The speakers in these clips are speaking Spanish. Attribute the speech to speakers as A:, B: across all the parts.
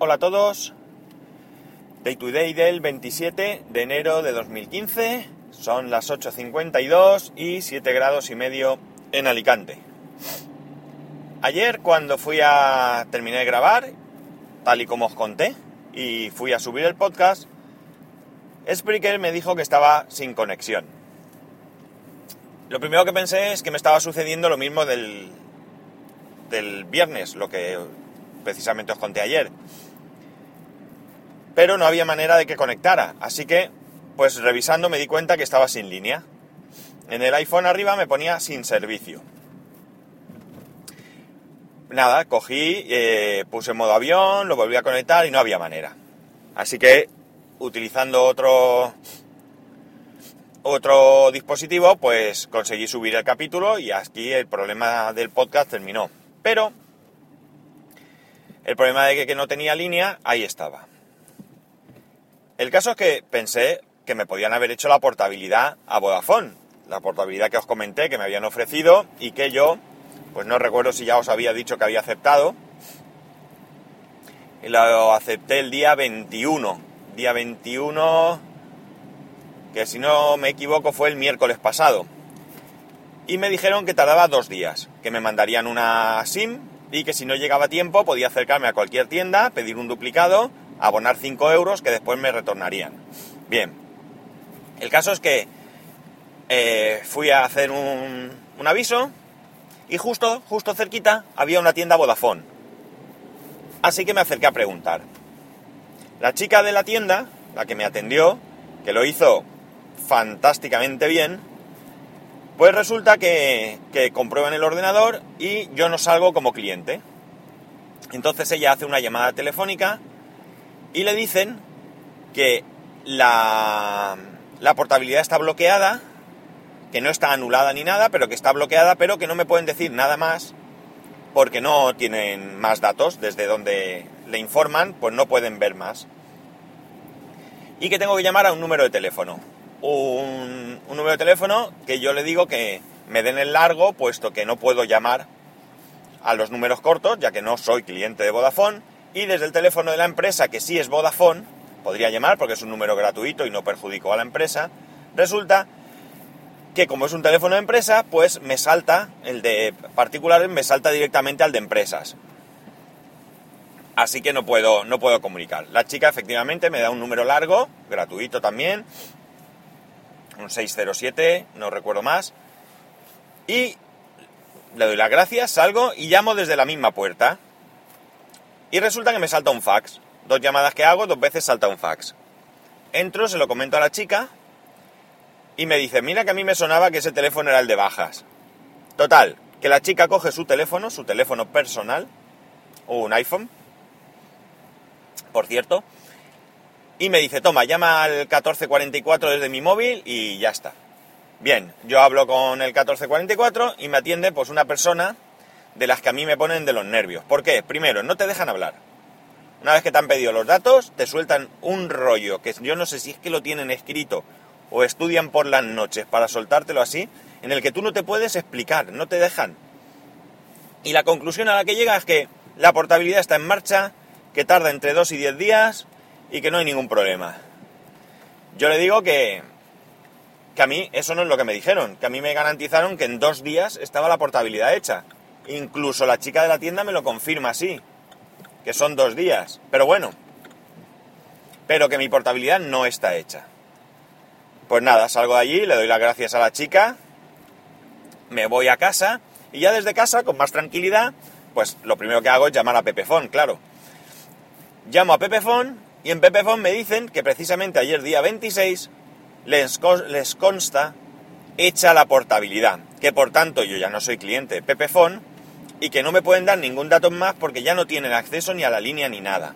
A: Hola a todos. Day to day del 27 de enero de 2015. Son las 8.52 y 7 grados y medio en Alicante. Ayer cuando fui a terminar de grabar, tal y como os conté, y fui a subir el podcast, Spreaker me dijo que estaba sin conexión. Lo primero que pensé es que me estaba sucediendo lo mismo del, del viernes, lo que precisamente os conté ayer. Pero no había manera de que conectara, así que, pues revisando me di cuenta que estaba sin línea. En el iPhone arriba me ponía sin servicio. Nada, cogí, eh, puse en modo avión, lo volví a conectar y no había manera. Así que, utilizando otro otro dispositivo, pues conseguí subir el capítulo y aquí el problema del podcast terminó. Pero el problema de que, no tenía línea, ahí estaba. El caso es que pensé que me podían haber hecho la portabilidad a Vodafone, la portabilidad que os comenté que me habían ofrecido y que yo, pues no recuerdo si ya os había dicho que había aceptado. Y lo acepté el día 21, día 21, que si no me equivoco fue el miércoles pasado. Y me dijeron que tardaba dos días, que me mandarían una SIM y que si no llegaba tiempo podía acercarme a cualquier tienda, pedir un duplicado, abonar 5 euros que después me retornarían. Bien, el caso es que eh, fui a hacer un, un aviso y justo, justo cerquita había una tienda Vodafone. Así que me acerqué a preguntar. La chica de la tienda, la que me atendió, que lo hizo fantásticamente bien, pues resulta que, que comprueban el ordenador y yo no salgo como cliente. Entonces ella hace una llamada telefónica y le dicen que la, la portabilidad está bloqueada, que no está anulada ni nada, pero que está bloqueada, pero que no me pueden decir nada más porque no tienen más datos desde donde le informan, pues no pueden ver más. Y que tengo que llamar a un número de teléfono un, número de teléfono que yo le digo que me den el largo, puesto que no puedo llamar a los números cortos, ya que no soy cliente de Vodafone, y desde el teléfono de la empresa, que sí es Vodafone, podría llamar porque es un número gratuito y no perjudico a la empresa, resulta que como es un teléfono de empresa, pues me salta, el de particulares me salta directamente al de empresas. Así que no puedo, no puedo comunicar. La chica efectivamente me da un número largo, gratuito también, un 607, no recuerdo más. Y le doy las gracias, salgo y llamo desde la misma puerta. Y resulta que me salta un fax. Dos llamadas que hago, dos veces salta un fax. Entro, se lo comento a la chica y me dice, mira que a mí me sonaba que ese teléfono era el de bajas. Total, que la chica coge su teléfono, su teléfono personal, o un iPhone, por cierto, y me dice, toma, llama al 1444 desde mi móvil y ya está. Bien, yo hablo con el 1444 y me atiende pues una persona de las que a mí me ponen de los nervios. ¿Por qué? Primero, no te dejan hablar. Una vez que te han pedido los datos, te sueltan un rollo que yo no sé si es que lo tienen escrito o estudian por las noches para soltártelo así, en el que tú no te puedes explicar, no te dejan. Y la conclusión a la que llega es que la portabilidad está en marcha, que tarda entre 2 y 10 días, y que no hay ningún problema. Yo le digo que, que a mí eso no es lo que me dijeron, que a mí me garantizaron que en dos días estaba la portabilidad hecha. Incluso la chica de la tienda me lo confirma así, que son dos días. Pero bueno, pero que mi portabilidad no está hecha. Pues nada, salgo de allí, le doy las gracias a la chica, me voy a casa y ya desde casa, con más tranquilidad, pues lo primero que hago es llamar a Pepefon, claro. Llamo a Pepefon y en Pepefon me dicen que precisamente ayer día 26 les, consta hecha la portabilidad, que por tanto yo ya no soy cliente de Pepefon y que no me pueden dar ningún dato más porque ya no tienen acceso ni a la línea ni nada.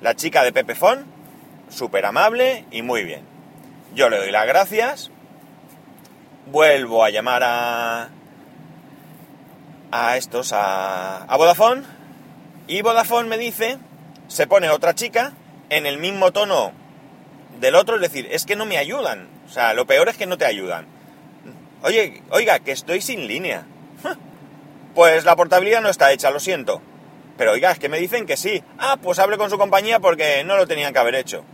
A: La chica de Pepefon, súper amable y muy bien. Yo le doy las gracias, vuelvo a llamar a, a estos, a, a Vodafone, y Vodafone me dice, se pone otra chica en el mismo tono del otro, es decir, es que no me ayudan. O sea, lo peor es que no te ayudan. Oye, oiga, que estoy sin línea. Pues la portabilidad no está hecha, lo siento. Pero oiga, es que me dicen que sí. Ah, pues hable con su compañía porque no lo tenían que haber hecho.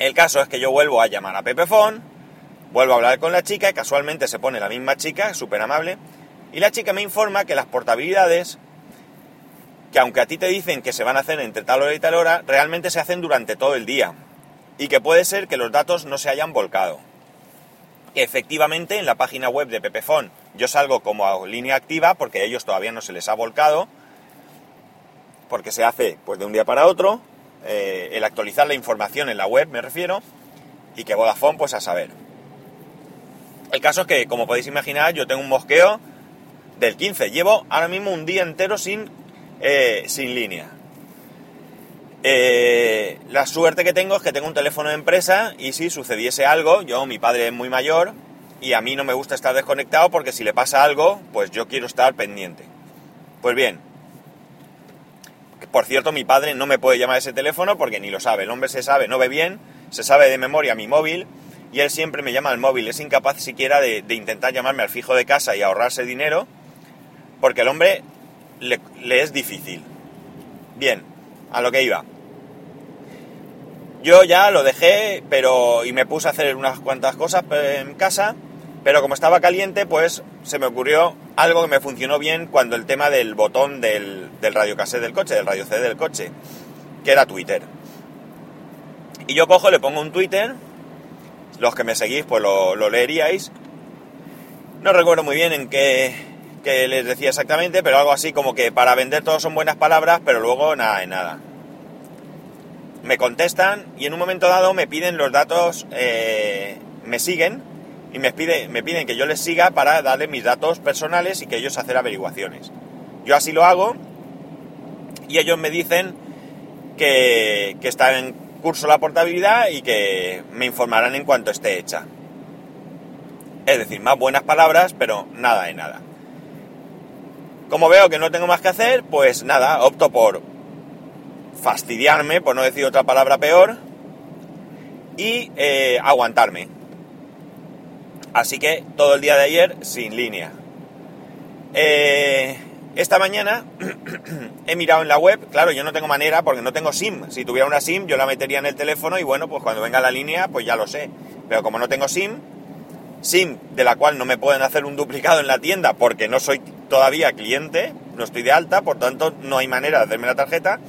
A: El caso es que yo vuelvo a llamar a Pepefon, vuelvo a hablar con la chica y casualmente se pone la misma chica, súper amable, y la chica me informa que las portabilidades, que aunque a ti te dicen que se van a hacer entre tal hora y tal hora, realmente se hacen durante todo el día. Y que puede ser que los datos no se hayan volcado. Efectivamente, en la página web de Pepefon yo salgo como línea activa porque a ellos todavía no se les ha volcado, porque se hace pues de un día para otro, eh, el actualizar la información en la web me refiero, y que Vodafone pues a saber. El caso es que, como podéis imaginar, yo tengo un mosqueo del 15. Llevo ahora mismo un día entero sin, eh, sin línea. Eh, la suerte que tengo es que tengo un teléfono de empresa y si sucediese algo, yo, mi padre es muy mayor y a mí no me gusta estar desconectado porque si le pasa algo, pues yo quiero estar pendiente. Pues bien, por cierto, mi padre no me puede llamar a ese teléfono porque ni lo sabe. El hombre se sabe, no ve bien, se sabe de memoria mi móvil y él siempre me llama al móvil. Es incapaz siquiera de, intentar llamarme al fijo de casa y ahorrarse dinero porque el hombre le, le es difícil. Bien, a lo que iba. Yo ya lo dejé, pero y me puse a hacer unas cuantas cosas en casa, pero como estaba caliente, pues se me ocurrió algo que me funcionó bien cuando el tema del botón del, del radio cassette del coche, del radio CD del coche, que era Twitter. Y yo cojo, le pongo un Twitter, los que me seguís pues lo, lo leeríais. No recuerdo muy bien en qué, qué les decía exactamente, pero algo así como que para vender todo son buenas palabras, pero luego nada de nada me contestan y en un momento dado me piden los datos, eh, me siguen y me, pide, me piden que yo les siga para darle mis datos personales y que ellos hacer averiguaciones. Yo así lo hago y ellos me dicen que, que está en curso la portabilidad y que me informarán en cuanto esté hecha. Es decir, más buenas palabras, pero nada de nada. Como veo que no tengo más que hacer, pues nada, opto por fastidiarme, por no decir otra palabra peor, y eh, aguantarme. Así que todo el día de ayer sin línea. Eh, esta mañana he mirado en la web, claro, yo no tengo manera porque no tengo SIM. Si tuviera una SIM yo la metería en el teléfono y bueno, pues cuando venga la línea pues ya lo sé. Pero como no tengo SIM, SIM de la cual no me pueden hacer un duplicado en la tienda porque no soy todavía cliente, no estoy de alta, por tanto no hay manera de hacerme la tarjeta,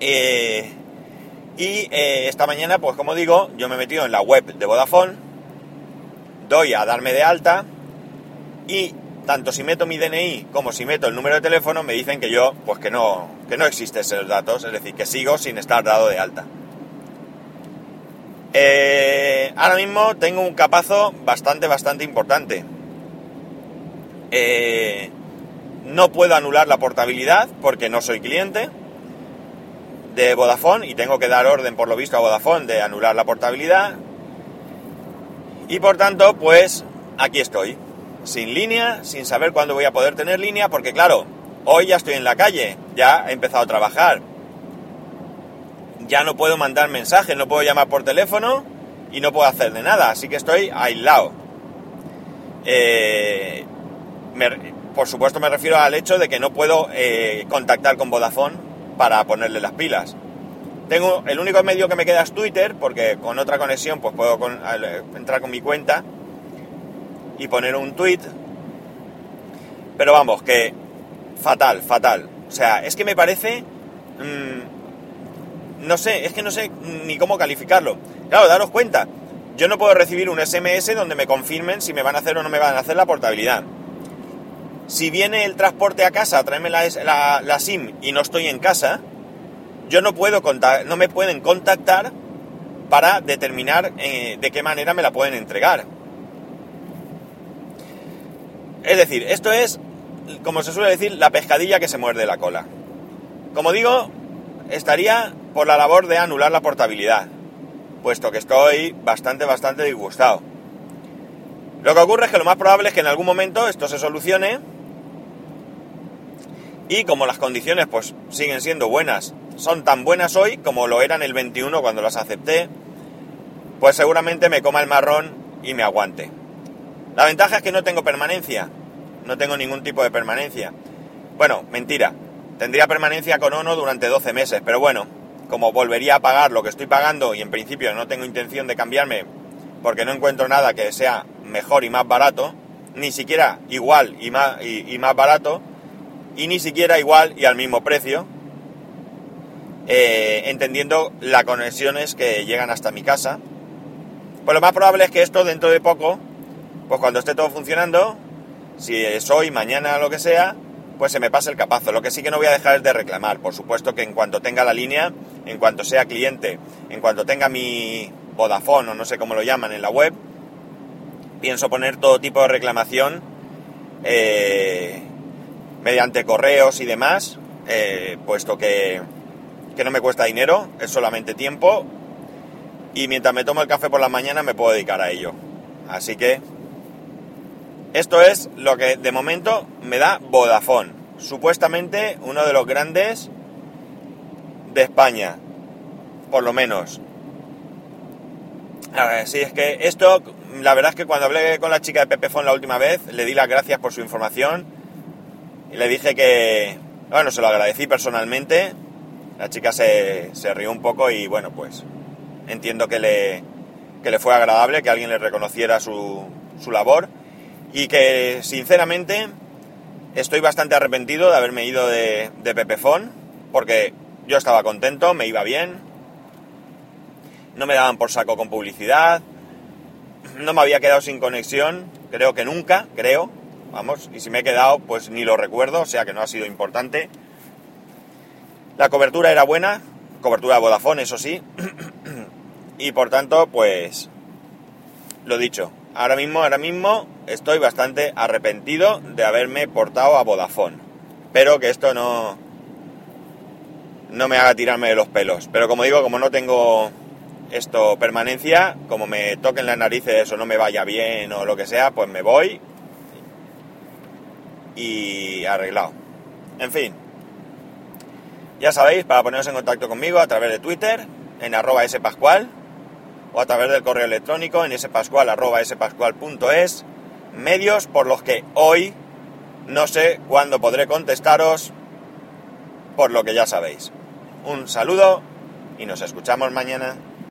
A: eh, y eh, esta mañana, pues como digo, yo me he metido en la web de Vodafone, doy a darme de alta y tanto si meto mi DNI como si meto el número de teléfono me dicen que yo, pues que no, que no existen esos datos, es decir, que sigo sin estar dado de alta. Eh, ahora mismo tengo un capazo bastante, bastante importante. no puedo anular la portabilidad porque no soy cliente de Vodafone y tengo que dar orden por lo visto a Vodafone de anular la portabilidad. Y por tanto, pues aquí estoy, sin línea, sin saber cuándo voy a poder tener línea, porque claro, hoy ya estoy en la calle, ya he empezado a trabajar. Ya no puedo mandar mensajes, no puedo llamar por teléfono y no puedo hacer de nada, así que estoy aislado. Eh, por supuesto me refiero al hecho de que no puedo eh, contactar con Vodafone para ponerle las pilas. Tengo el único medio que me queda es Twitter, porque con otra conexión pues puedo entrar con mi cuenta y poner un tweet. Pero vamos, que fatal, fatal. O sea, es que me parece... Mm, no sé, es que no sé ni cómo calificarlo. Claro, daros cuenta, yo no puedo recibir un SMS donde me confirmen si me van a hacer o no me van a hacer la portabilidad. Si viene el transporte a casa a la, SIM y no estoy en casa, yo no puedo no me pueden contactar para determinar eh, de qué manera me la pueden entregar. Es decir, esto es, como se suele decir, la pescadilla que se muerde la cola. Como digo, estaría por la labor de anular la portabilidad, puesto que estoy bastante, bastante disgustado. Lo que ocurre es que lo más probable es que en algún momento esto se solucione y como las condiciones pues siguen siendo buenas, son tan buenas hoy como lo eran el 21 cuando las acepté, pues seguramente me coma el marrón y me aguante. La ventaja es que no tengo permanencia, no tengo ningún tipo de permanencia. Bueno, mentira. Tendría permanencia con Ono durante 12 meses, pero bueno, como volvería a pagar lo que estoy pagando y en principio no tengo intención de cambiarme porque no encuentro nada que sea mejor y más barato, ni siquiera igual y más, y, más barato, y ni siquiera igual y al mismo precio, eh, entendiendo las conexiones que llegan hasta mi casa, pues lo más probable es que esto dentro de poco, pues cuando esté todo funcionando, si es hoy, mañana, lo que sea, pues se me pase el capazo. Lo que sí que no voy a dejar es de reclamar. Por supuesto que en cuanto tenga la línea, en cuanto sea cliente, en cuanto tenga mi Vodafone o no sé cómo lo llaman en la web, pienso poner todo tipo de reclamación eh, mediante correos y demás, eh, puesto que, que no me cuesta dinero, es solamente tiempo y mientras me tomo el café por la mañana me puedo dedicar a ello. Así que esto es lo que de momento me da Vodafone, supuestamente uno de los grandes de España, por lo menos. A ver, sí, es que esto, la verdad es que cuando hablé con la chica de Pepefon la última vez, le di las gracias por su información y le dije que, bueno, se lo agradecí personalmente. La chica se, se rió un poco y bueno, pues entiendo que le, le fue agradable, que alguien le reconociera su, su labor y que sinceramente estoy bastante arrepentido de haberme ido de, de Pepefon porque yo estaba contento, me iba bien, no me daban por saco con publicidad, no me había quedado sin conexión, creo que nunca, creo, vamos, y si me he quedado pues ni lo recuerdo, o sea que no ha sido importante. La cobertura era buena, cobertura de Vodafone, eso sí, y por tanto, pues, lo dicho, ahora mismo, ahora mismo estoy bastante arrepentido de haberme portado a Vodafone. Pero que esto no, no me haga tirarme de los pelos. Pero como digo, como no tengo esto permanencia, como me toquen las narices o no me vaya bien o lo que sea, pues me voy y arreglado. En fin, ya sabéis, para poneros en contacto conmigo a través de Twitter, en arroba spascual, o a través del correo electrónico en spascual.es, medios por los que hoy no sé cuándo podré contestaros, por lo que ya sabéis. Un saludo y nos escuchamos mañana.